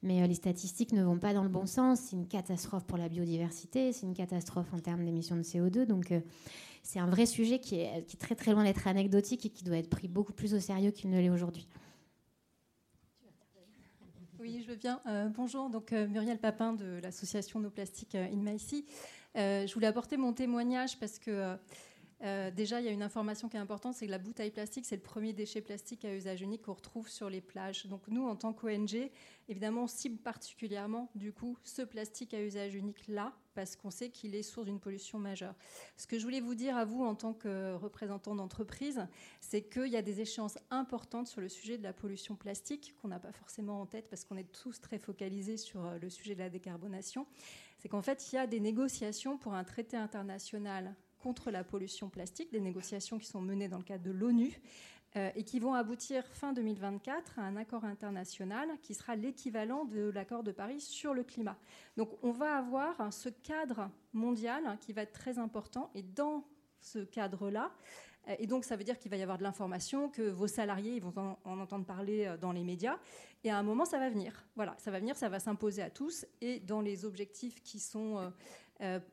Mais euh, les statistiques ne vont pas dans le bon sens. C'est une catastrophe pour la biodiversité, c'est une catastrophe en termes d'émissions de CO2. Donc, euh, c'est un vrai sujet qui est, qui est très très loin d'être anecdotique et qui doit être pris beaucoup plus au sérieux qu'il ne l'est aujourd'hui. Oui, je bien. Euh, bonjour, donc euh, Muriel Papin de l'association No Plastic euh, in My je voulais apporter mon témoignage parce que euh, déjà, il y a une information qui est importante, c'est que la bouteille plastique, c'est le premier déchet plastique à usage unique qu'on retrouve sur les plages. Donc nous, en tant qu'ONG, évidemment, on cible particulièrement, du coup, ce plastique à usage unique là, parce qu'on sait qu'il est source d'une pollution majeure. Ce que je voulais vous dire à vous, en tant que représentant d'entreprise, c'est qu'il y a des échéances importantes sur le sujet de la pollution plastique, qu'on n'a pas forcément en tête, parce qu'on est tous très focalisés sur euh, le sujet de la décarbonation. C'est qu'en fait, il y a des négociations pour un traité international contre la pollution plastique, des négociations qui sont menées dans le cadre de l'ONU euh, et qui vont aboutir fin 2024 à un accord international qui sera l'équivalent de l'accord de Paris sur le climat. Donc on va avoir ce cadre mondial qui va être très important et dans ce cadre-là, euh, et donc, ça veut dire qu'il va y avoir de l'information, que vos salariés ils vont en, entendre parler euh, dans les médias. Et à un moment, ça va venir. Voilà, ça va venir, ça va s'imposer à tous. Et dans les objectifs qui sont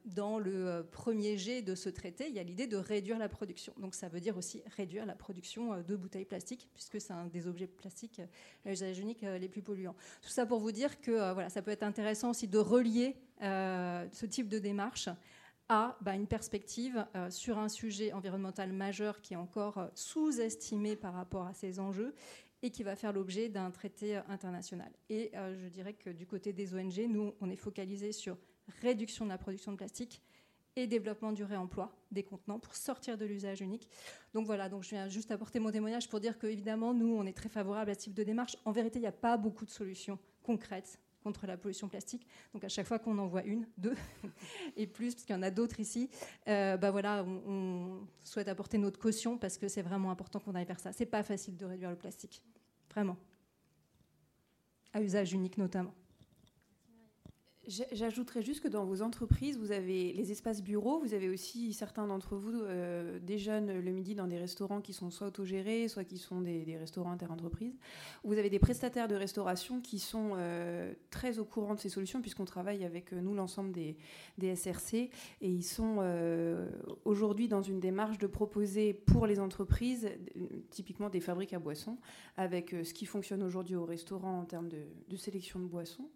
dans le euh, premier jet de ce traité, il y a l'idée de réduire la production. Donc ça veut dire aussi réduire la production euh, de bouteilles plastiques, puisque c'est un des objets plastiques à usage unique les plus polluants. Tout ça pour vous dire que voilà, ça peut être intéressant aussi de relier ce type de démarche à bah, une perspective sur un sujet environnemental majeur qui est encore sous-estimé par rapport à ces enjeux et qui va faire l'objet d'un traité international. Et je dirais que du côté des ONG, nous, on est focalisé sur réduction de la production de plastique et développement du réemploi des contenants pour sortir de l'usage unique. Donc voilà, donc je viens juste apporter mon témoignage pour dire qu'évidemment, nous, on est très favorable à ce type de démarche. En vérité, il n'y a pas beaucoup de solutions concrètes contre la pollution plastique. Donc à chaque fois qu'on en voit une, deux et plus, parce qu'il y en a d'autres ici, euh, bah voilà, on, on, souhaite apporter notre caution parce que c'est vraiment important qu'on aille vers ça. C'est pas facile de réduire le plastique, vraiment, à usage unique notamment. J'ajouterais juste que dans vos entreprises, vous avez les espaces bureaux, vous avez aussi certains d'entre vous euh, des jeunes le midi dans des restaurants qui sont soit autogérés, soit qui sont des, restaurants interentreprises. Vous avez des prestataires de restauration qui sont euh, très au courant de ces solutions puisqu'on travaille avec euh, nous l'ensemble des, SRC et ils sont aujourd'hui dans une démarche de proposer pour les entreprises, typiquement des fabriques à boissons, avec ce qui fonctionne aujourd'hui au restaurant en termes de sélection de boissons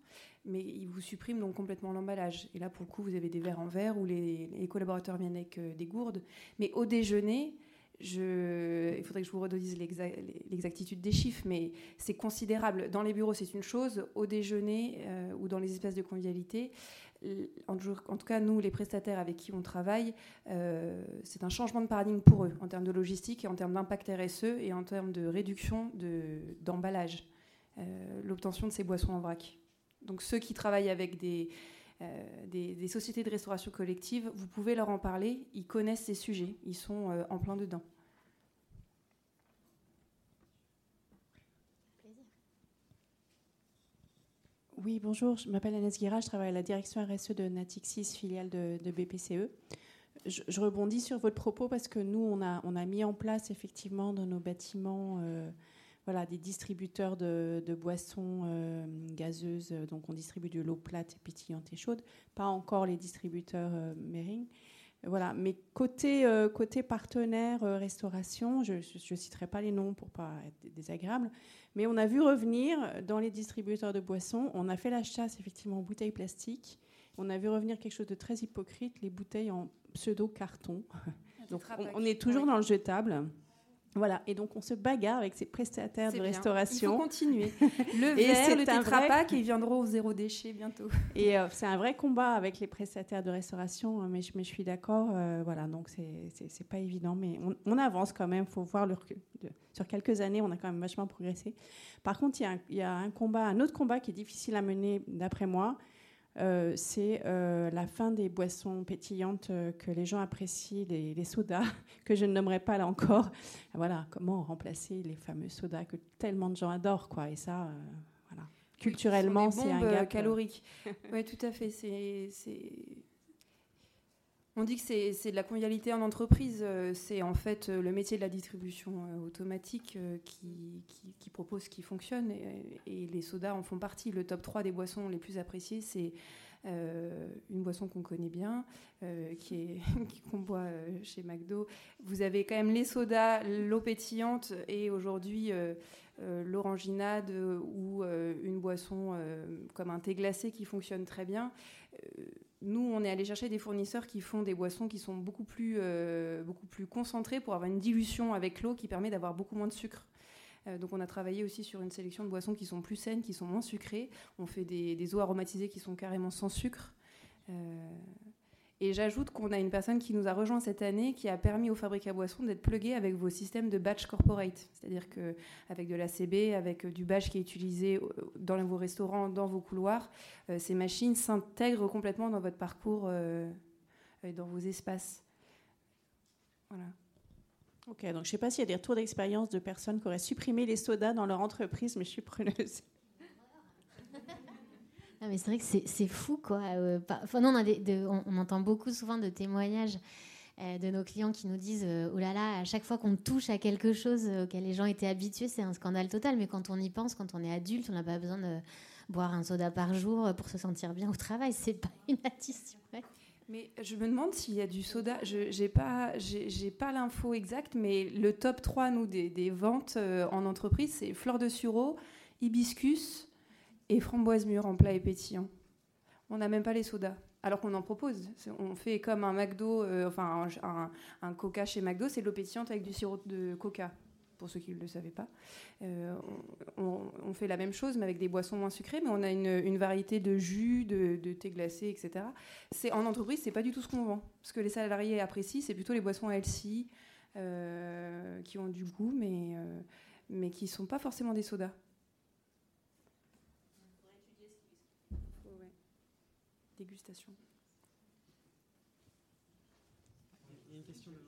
mais ils vous suppriment donc complètement l'emballage. Et là, pour le coup, vous avez des verres en verre où les, collaborateurs viennent avec euh, des gourdes. Mais au déjeuner, je, il faudrait que je vous redise l'exactitude des chiffres, mais c'est considérable. Dans les bureaux, c'est une chose. Au déjeuner euh, ou dans les espaces de convivialité, en, tout cas, nous, les prestataires avec qui on travaille, euh, c'est un changement de paradigme pour eux en termes de logistique et en termes d'impact RSE et en termes de réduction d'emballage, l'obtention de ces boissons en vrac. Donc ceux qui travaillent avec euh, des, des, sociétés de restauration collective, vous pouvez leur en parler, ils connaissent ces sujets, ils sont euh, en plein dedans. Oui, bonjour, je m'appelle Agnès Guira, je travaille à la direction RSE de Natixis, filiale de, BPCE. Je, rebondis sur votre propos parce que nous, on a, on a mis en place effectivement dans nos bâtiments euh, voilà, des distributeurs de, boissons euh, gazeuses. Donc, on distribue de l'eau plate, pétillante et chaude. Pas encore les distributeurs euh, Mering. Voilà. Mais côté, euh, côté partenaire restauration, je ne citerai pas les noms pour pas être désagréable, mais on a vu revenir dans les distributeurs de boissons, on a fait la chasse effectivement aux bouteilles plastiques on a vu revenir quelque chose de très hypocrite, les bouteilles en pseudo-carton. Donc on, est toujours dans le jetable. Voilà, et donc on se bagarre avec ces prestataires de restauration. Il faut continuer. Le verre, le tétrapac, vrai... ils viendront au zéro déchet bientôt. Et euh, c'est un vrai combat avec les prestataires de restauration, hein, mais je, mais je suis d'accord. Euh, voilà, donc c'est pas évident, mais on, avance quand même. Il faut voir le Sur quelques années, on a quand même vachement progressé. Par contre, il y, y, a un combat, un autre combat qui est difficile à mener, d'après moi, euh, c'est euh, la fin des boissons pétillantes euh, que les gens apprécient, les, sodas, que je ne nommerai pas là encore. Voilà, comment remplacer les fameux sodas que tellement de gens adorent, quoi. Et ça, voilà. Culturellement, c'est un gap calorique. oui, tout à fait. C'est on dit que c'est de la convivialité en entreprise. Euh, c'est en fait euh, le métier de la distribution euh, automatique qui, propose ce qui fonctionne. Et, les sodas en font partie. Le top 3 des boissons les plus appréciées, c'est une boisson qu'on connaît bien, qui qu'on boit chez McDo. Vous avez quand même les sodas, l'eau pétillante et aujourd'hui l'oranginade ou une boisson comme un thé glacé qui fonctionne très bien nous, on est allé chercher des fournisseurs qui font des boissons qui sont beaucoup plus, euh, beaucoup plus concentrées pour avoir une dilution avec l'eau qui permet d'avoir beaucoup moins de sucre. Euh, donc on a travaillé aussi sur une sélection de boissons qui sont plus saines, qui sont moins sucrées. On fait des, des eaux aromatisées qui sont carrément sans sucre. Euh, et j'ajoute qu'on a une personne qui nous a rejoint cette année qui a permis aux fabriques à boissons d'être plugués avec vos systèmes de batch corporate. C'est-à-dire qu'avec de l'ACB, avec du batch qui est utilisé euh, dans vos restaurants, dans vos couloirs, euh, ces machines s'intègrent complètement dans votre parcours euh, et dans vos espaces. Voilà. Ok, donc je ne sais pas s'il y a des retours d'expérience de personnes qui auraient supprimé les sodas dans leur entreprise, mais je suis preneuse mais c'est vrai que c'est fou, quoi. Euh, non, on, on, entend beaucoup souvent de témoignages euh, de nos clients qui nous disent euh, Oh là là, à chaque fois qu'on touche à quelque chose auquel les gens étaient habitués, c'est un scandale total. Mais quand on y pense, quand on est adulte, on n'a pas besoin de boire un soda par jour pour se sentir bien au travail. C'est pas une addition. Mais je me demande s'il y a du soda. Je n'ai pas, j'ai pas l'info exacte, mais le top 3 nous, des, des ventes en entreprise, c'est fleur de sureau, hibiscus, et framboise mûre en plat et pétillant. On n'a même pas les sodas. Alors qu'on en propose. On fait comme un McDo, euh, enfin un, Coca chez McDo, c'est de l'eau pétillante avec du sirop de Coca, pour ceux qui ne le savaient pas. Euh, on, fait la même chose, mais avec des boissons moins sucrées, mais on a une, variété de jus, de, thé glacé, etc. En entreprise, c'est pas du tout ce qu'on vend. Ce que les salariés apprécient, c'est plutôt les boissons healthy, euh, qui ont du goût, mais, mais qui ne sont pas forcément des sodas. Dégustation. Il y a une question de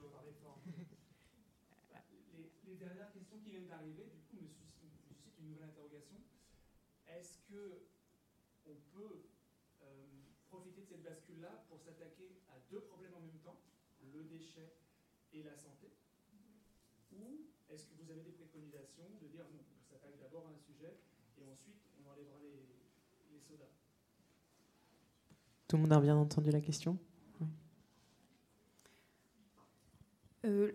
les, les, dernières questions qui viennent d'arriver, du coup, me suscitent une nouvelle interrogation. Est-ce que on peut euh, profiter de cette bascule-là pour s'attaquer à deux problèmes en même temps, le déchet et la santé? Ou est-ce que vous avez des préconisations de dire non, on s'attaque d'abord à un sujet et ensuite on enlèvera les, les sodas? Tout le monde a bien entendu la question? Euh,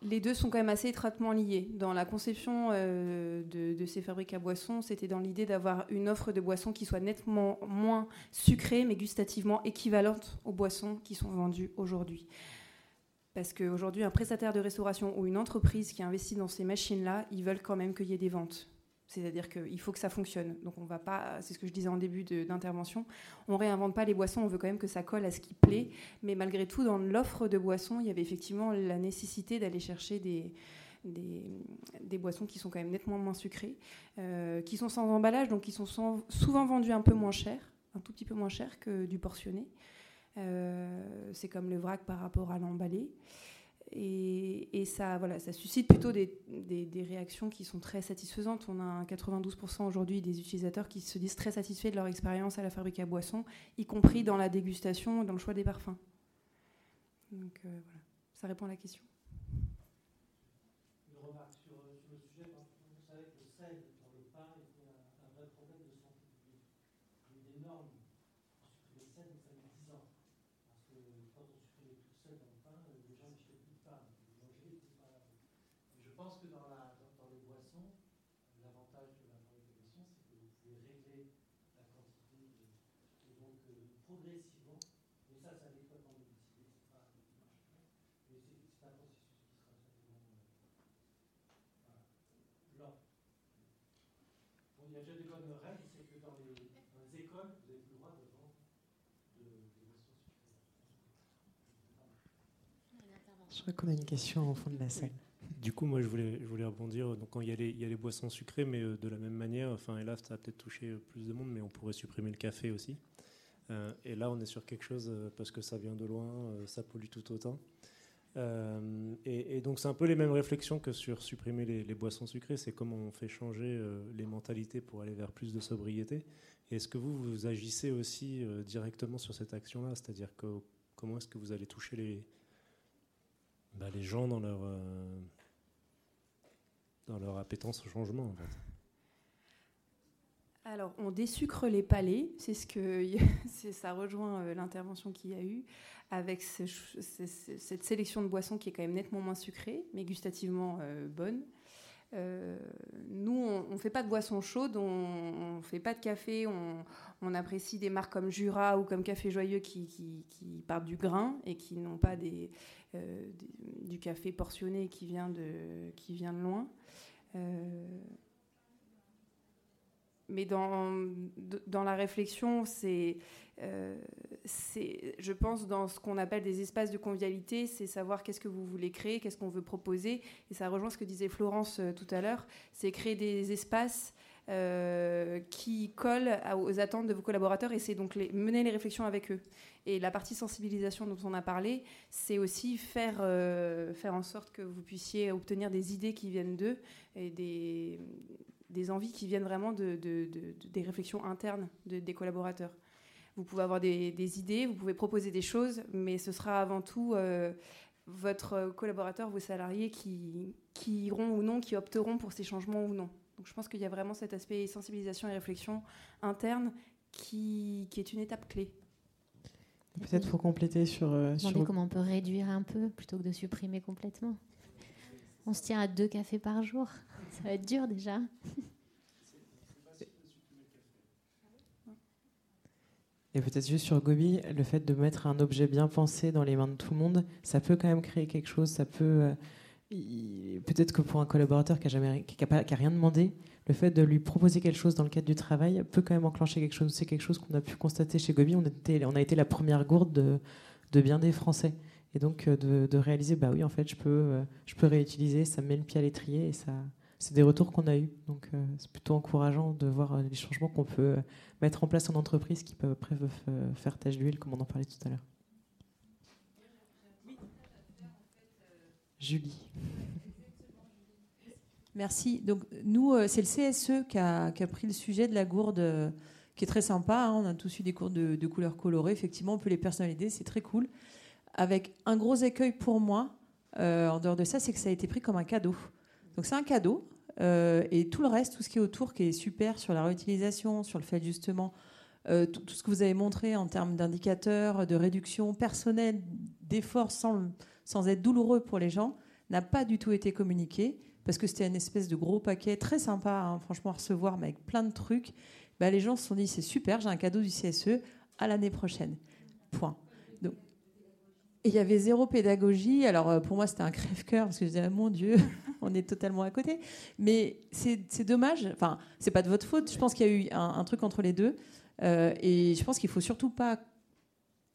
les, deux sont quand même assez étroitement liés. Dans la conception euh, de, ces fabriques à boissons, c'était dans l'idée d'avoir une offre de boissons qui soit nettement moins sucrée, mais gustativement équivalente aux boissons qui sont vendues aujourd'hui. Parce qu'aujourd'hui, un prestataire de restauration ou une entreprise qui investit dans ces machines-là, ils veulent quand même qu'il y ait des ventes. C'est-à-dire qu'il faut que ça fonctionne. Donc on va pas, c'est ce que je disais en début d'intervention, on réinvente pas les boissons, on veut quand même que ça colle à ce qui plaît. Mais malgré tout, dans l'offre de boissons, il y avait effectivement la nécessité d'aller chercher des, des, boissons qui sont quand même nettement moins sucrées, euh, qui sont sans emballage, donc qui sont souvent vendues un peu moins cher, un tout petit peu moins cher que du portionné. Euh, c'est comme le vrac par rapport à l'emballé. Et, ça, voilà, ça suscite plutôt des, réactions qui sont très satisfaisantes. On a 92% aujourd'hui des utilisateurs qui se disent très satisfaits de leur expérience à la fabrique à boissons, y compris dans la dégustation, dans le choix des parfums. Donc euh, voilà, ça répond à la question. la quantité progressivement, et ça, ça dépend quand vous décidez, c'est pas mais c'est un processus qui sera certainement euh, lent. Bon, il y a déjà des bonnes règles, c'est que dans les, dans les écoles, vous avez plus le droit de vendre de, des boissons sucrées. Je crois qu'on a une question au fond de la salle. Du coup, moi, je voulais, je voulais rebondir. Donc, quand il y, a les, il y a les boissons sucrées, mais euh, de la même manière, enfin, et là, ça va peut-être toucher euh, plus de monde, mais on pourrait supprimer le café aussi. Euh, et là, on est sur quelque chose, euh, parce que ça vient de loin, euh, ça pollue tout autant. Euh, et, donc, c'est un peu les mêmes réflexions que sur supprimer les, boissons sucrées. C'est comment on fait changer euh, les mentalités pour aller vers plus de sobriété. Est-ce que vous, vous agissez aussi euh, directement sur cette action-là? C'est-à-dire comment est-ce que vous allez toucher les, bah, les gens dans leur, dans leur appétence au changement. Alors, on désucre les palais, c'est ce que ça rejoint euh, l'intervention qu'il y a eu avec cette sélection de boissons qui est quand même nettement moins sucrée, mais gustativement euh, bonne. Euh, nous, on ne fait pas de boissons chaudes, on ne fait pas de café, on, apprécie des marques comme Jura ou comme Café Joyeux qui, partent du grain et qui n'ont pas du café portionné qui vient de, loin. Mais dans, dans la réflexion, c'est, euh, je pense, dans ce qu'on appelle des espaces de convivialité, c'est savoir qu'est-ce que vous voulez créer, qu'est-ce qu'on veut proposer. Et ça rejoint ce que disait Florence euh, tout à l'heure, c'est créer des espaces euh, qui collent aux attentes de vos collaborateurs et c'est donc mener les réflexions avec eux. Et la partie sensibilisation dont on a parlé, c'est aussi faire, euh, faire en sorte que vous puissiez obtenir des idées qui viennent d'eux et des, des envies qui viennent vraiment de, de- de- de- des réflexions internes de- des collaborateurs. Vous pouvez avoir des, des idées, vous pouvez proposer des choses, mais ce sera avant tout euh, votre collaborateur, vos salariés qui, qui iront ou non, qui opteront pour ces changements ou non. Donc je pense qu'il y a vraiment cet aspect sensibilisation et réflexion interne qui, qui est une étape clé. Peut-être pour compléter sur. euh, Demander sur... comment on peut réduire un peu plutôt que de supprimer complètement. On se tient à deux cafés par jour. Ça va être dur déjà. Et peut-être juste sur Gobi, le fait de mettre un objet bien pensé dans les mains de tout le monde, ça peut quand même créer quelque chose. Ça peut. euh, Peut-être que pour un collaborateur qui a jamais, qui pas- qui a rien demandé, le fait de lui proposer quelque chose dans le cadre du travail peut quand même enclencher quelque chose. C'est quelque chose qu'on a pu constater chez Gobi. On, était, on a été la première gourde de, de bien des Français. Et donc euh, de, réaliser, bah oui, en fait, je peux, euh, je peux réutiliser, ça me met le pied à l'étrier et ça, c'est des retours qu'on a eus. Donc euh, c'est plutôt encourageant de voir les changements qu'on peut mettre en place en entreprise qui peuvent euh, faire tâche d'huile, comme on en parlait tout à l'heure. Julie. Merci. Donc nous, c'est le CSE qui a, pris le sujet de la gourde, qui est très sympa. hein. On a tous eu des de, de couleurs colorées. Effectivement, on peut les personnaliser, c'est très cool. Avec un gros écueil pour moi, euh, en dehors de ça, c'est que ça a été pris comme un cadeau. Donc c'est un cadeau. euh, et tout le reste, tout ce qui est autour, qui est super sur la réutilisation, sur le fait justement, euh, tout, ce que vous avez montré en termes d'indicateurs, de réduction personnelle, d'efforts sans, sans être douloureux pour les gens, n'a pas du tout été communiqué parce que c'était une espèce de gros paquet très sympa, hein, franchement, à recevoir, mais avec plein de trucs. Bah, les gens se sont dit c'est super, j'ai un cadeau du CSE à l'année prochaine. Point. Il y avait zéro pédagogie. Alors euh, pour moi, c'était un crève-cœur parce que je disais ah, mon Dieu, on est totalement à côté. Mais c'est dommage. Enfin, c'est pas de votre faute. Je pense qu'il y a eu un, truc entre les deux. Euh, et je pense qu'il faut surtout pas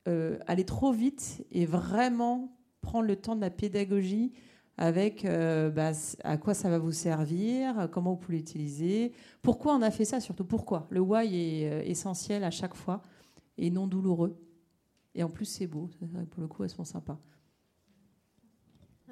euh, aller trop vite et vraiment prendre le temps de la pédagogie avec bah, à quoi ça va vous servir, comment vous pouvez l'utiliser, pourquoi on a fait ça, surtout pourquoi? Le why est essentiel à chaque fois et non douloureux. Et en plus, c'est beau. Pour le coup, elles sont sympas.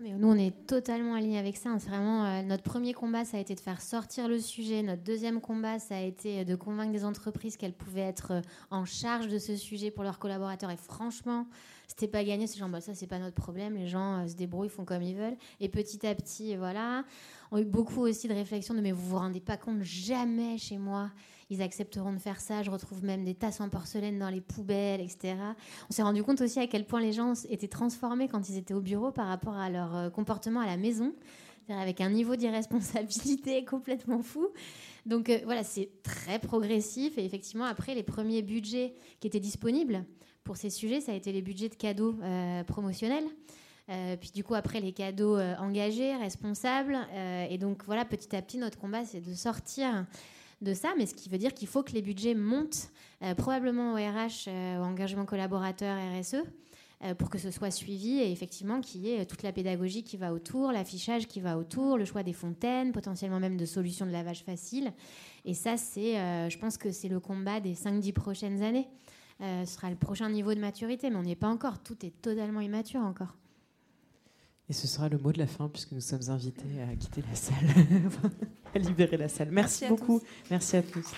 Mais nous, on est totalement alignés avec ça. C'est vraiment euh, notre premier combat, ça a été de faire sortir le sujet. Notre deuxième combat, ça a été de convaincre des entreprises qu'elles pouvaient être euh, en charge de ce sujet pour leurs collaborateurs. Et franchement, c'était pas gagné. C'est genre, bah, ça, c'est pas notre problème. Les gens euh, se débrouillent, font comme ils veulent. Et petit à petit, voilà. On a eu beaucoup aussi de réflexions de mais vous vous rendez pas compte, jamais chez moi ils accepteront de faire ça. Je retrouve même des tasses en porcelaine dans les poubelles, etc. On s'est rendu compte aussi à quel point les gens étaient transformés quand ils étaient au bureau par rapport à leur euh, comportement à la maison. avec un niveau d'irresponsabilité complètement fou. Donc euh, voilà, c'est très progressif. Et effectivement, après, les premiers budgets qui étaient disponibles pour ces sujets, ça a été les budgets de cadeaux euh, promotionnels. Puis du coup, après, les cadeaux engagés, responsables. et donc voilà, petit à petit, notre combat, c'est de sortir de ça, mais ce qui veut dire qu'il faut que les budgets montent, probablement au RH, au engagement collaborateur RSE, euh, pour que ce soit suivi et effectivement qu'il y ait toute la pédagogie qui va autour, l'affichage qui va autour, le choix des fontaines, potentiellement même de solutions de lavage facile. Et ça, c'est, euh, je pense que c'est le combat des 5-10 prochaines années. Euh, ce sera le prochain niveau de maturité, mais on n'y est pas encore. Tout est totalement immature encore. Et ce sera le mot de la fin, puisque nous sommes invités à quitter la salle, à libérer la salle. Merci, Merci beaucoup. Merci à tous.